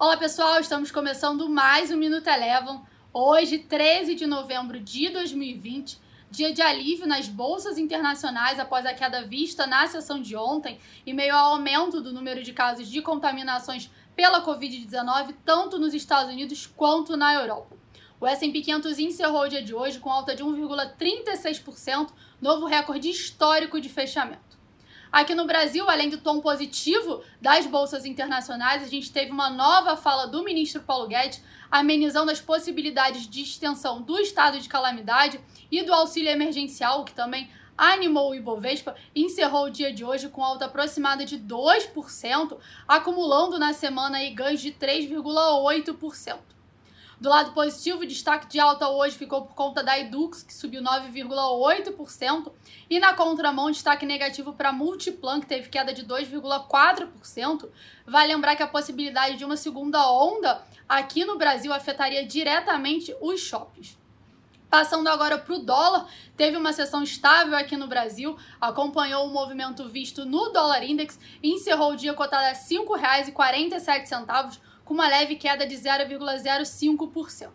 Olá pessoal, estamos começando mais um Minuto Elevam. Hoje, 13 de novembro de 2020, dia de alívio nas bolsas internacionais após a queda vista na sessão de ontem e meio ao aumento do número de casos de contaminações pela Covid-19, tanto nos Estados Unidos quanto na Europa. O S&P 500 encerrou o dia de hoje com alta de 1,36%, novo recorde histórico de fechamento. Aqui no Brasil, além do tom positivo das bolsas internacionais, a gente teve uma nova fala do ministro Paulo Guedes amenizando as possibilidades de extensão do estado de calamidade e do auxílio emergencial, que também animou o Ibovespa, encerrou o dia de hoje com alta aproximada de 2%, acumulando na semana ganhos de 3,8%. Do lado positivo, o destaque de alta hoje ficou por conta da Edux, que subiu 9,8%, e na contramão, destaque negativo para a Multiplan, que teve queda de 2,4%. Vale lembrar que a possibilidade de uma segunda onda aqui no Brasil afetaria diretamente os shoppings. Passando agora para o dólar, teve uma sessão estável aqui no Brasil, acompanhou o movimento visto no dólar index e encerrou o dia cotado a R$ 5,47, com uma leve queda de 0,05%.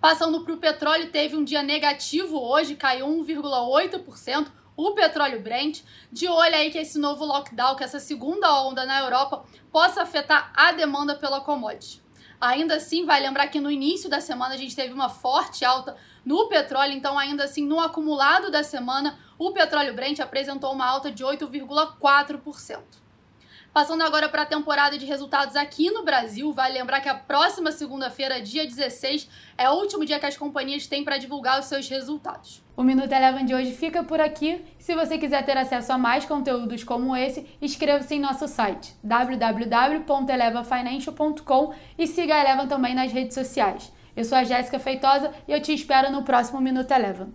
Passando para o petróleo, teve um dia negativo hoje, caiu 1,8%. O petróleo Brent, de olho aí que esse novo lockdown, que essa segunda onda na Europa, possa afetar a demanda pela commodity. Ainda assim, vai lembrar que no início da semana a gente teve uma forte alta no petróleo, então ainda assim, no acumulado da semana, o petróleo Brent apresentou uma alta de 8,4%. Passando agora para a temporada de resultados aqui no Brasil, vale lembrar que a próxima segunda-feira, dia 16, é o último dia que as companhias têm para divulgar os seus resultados. O Minuto Eleven de hoje fica por aqui. Se você quiser ter acesso a mais conteúdos como esse, inscreva-se em nosso site www.elevafinancial.com e siga a Eleven também nas redes sociais. Eu sou a Jéssica Feitosa e eu te espero no próximo Minuto Eleven.